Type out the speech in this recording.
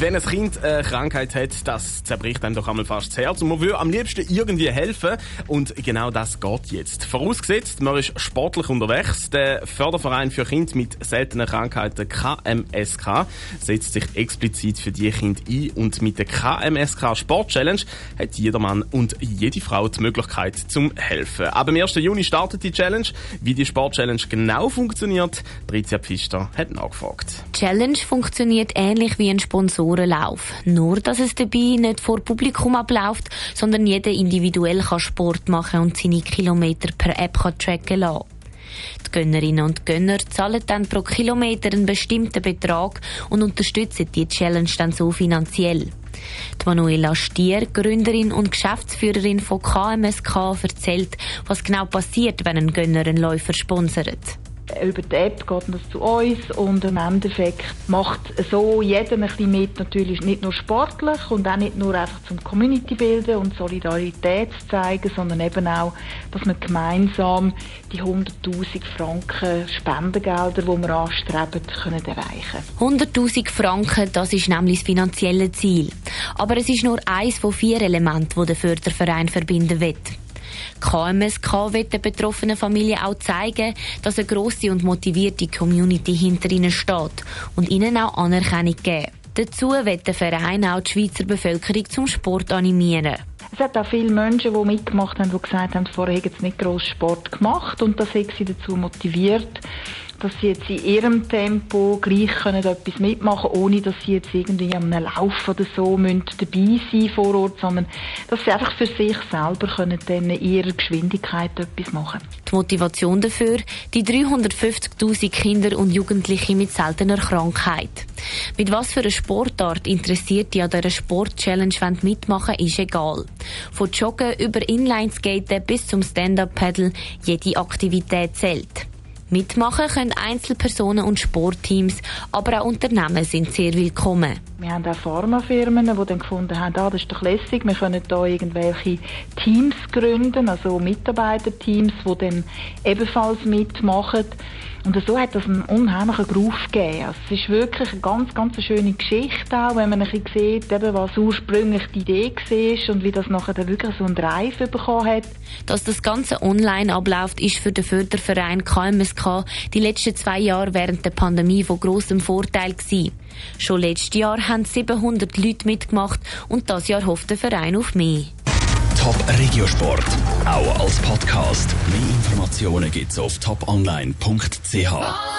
Wenn ein Kind eine Krankheit hat, das zerbricht einem doch einmal fast das Herz und man will am liebsten irgendwie helfen und genau das geht jetzt. Vorausgesetzt, man ist sportlich unterwegs. Der Förderverein für Kinder mit seltenen Krankheiten KMSK setzt sich explizit für die Kinder ein und mit der KMSK Sport Challenge hat jeder Mann und jede Frau die Möglichkeit zum helfen. Ab dem 1. Juni startet die Challenge. Wie die Sport Challenge genau funktioniert, Tricia Pfister hat nachgefragt. Challenge funktioniert ähnlich wie ein Sponsor Sponsorenlauf. Nur, dass es dabei nicht vor Publikum abläuft, sondern jeder individuell kann Sport machen und seine Kilometer per App kann tracken lassen. Die Gönnerinnen und Gönner zahlen dann pro Kilometer einen bestimmten Betrag und unterstützen die Challenge dann so finanziell. Die Manuela Stier, Gründerin und Geschäftsführerin von KMSK, erzählt, was genau passiert, wenn ein Gönner einen Läufer sponsert über die App geht das zu uns und im Endeffekt macht so jeder ein bisschen mit, natürlich nicht nur sportlich und auch nicht nur einfach zum Community bilden und Solidarität zu zeigen, sondern eben auch, dass wir gemeinsam die 100'000 Franken Spendengelder, die wir anstreben, können erreichen 100'000 Franken, das ist nämlich das finanzielle Ziel. Aber es ist nur eins von vier Elementen, die der Förderverein verbinden will. KMSK wird der betroffenen Familie auch zeigen, dass eine grosse und motivierte Community hinter ihnen steht und ihnen auch Anerkennung geben. Dazu wird der Verein auch die Schweizer Bevölkerung zum Sport animieren. Es hat auch viele Menschen, die mitgemacht haben, die gesagt haben, vorher hätten sie nicht gross Sport gemacht und das hat sie dazu motiviert, dass sie jetzt in ihrem Tempo gleich können etwas mitmachen können, ohne dass sie jetzt irgendwie am Lauf oder so dabei sein vor Ort, sondern dass sie einfach für sich selber können dann in ihrer Geschwindigkeit etwas machen. Die Motivation dafür, die 350.000 Kinder und Jugendliche mit seltener Krankheit. Mit was für einer Sportart interessiert die an dieser Sport-Challenge mitmachen, ist egal. Von Joggen über Inlineskaten bis zum Stand-Up-Paddle, jede Aktivität zählt. Mitmachen können Einzelpersonen und Sportteams, aber auch Unternehmen sind sehr willkommen. Wir haben auch Pharmafirmen, die dann gefunden haben, ah, das ist doch lässig, wir können da irgendwelche Teams gründen, also Mitarbeiterteams, die dann ebenfalls mitmachen. Und so hat das einen unheimlichen Groove gegeben. Also es ist wirklich eine ganz, ganz schöne Geschichte auch, wenn man ein bisschen sieht, eben, was ursprünglich die Idee war und wie das nachher dann wirklich so einen Drive bekommen hat. Dass das Ganze online abläuft, ist für den Förderverein KMSK die letzten zwei Jahre während der Pandemie von grossem Vorteil gewesen. Schon letztes Jahr haben 700 Leute mitgemacht und das Jahr hofft der Verein auf mehr. Top Regiosport, auch als Podcast. Mehr Informationen gibt's auf toponline.ch.